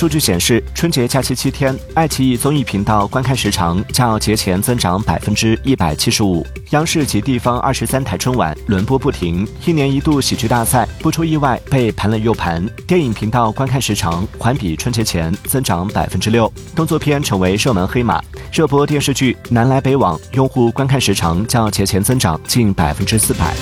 数据显示春节假期七天爱奇艺综艺频道观看时长较节前增长百分之一百七十五央视及地方二十三台春晚轮播不停一年一度喜剧大赛不出意外被盘了又盘。电影频道观看时长环比春节前增长百分之六动作片成为热门黑马热播电视剧南来北往用户观看时长较节前增长近百分之四百。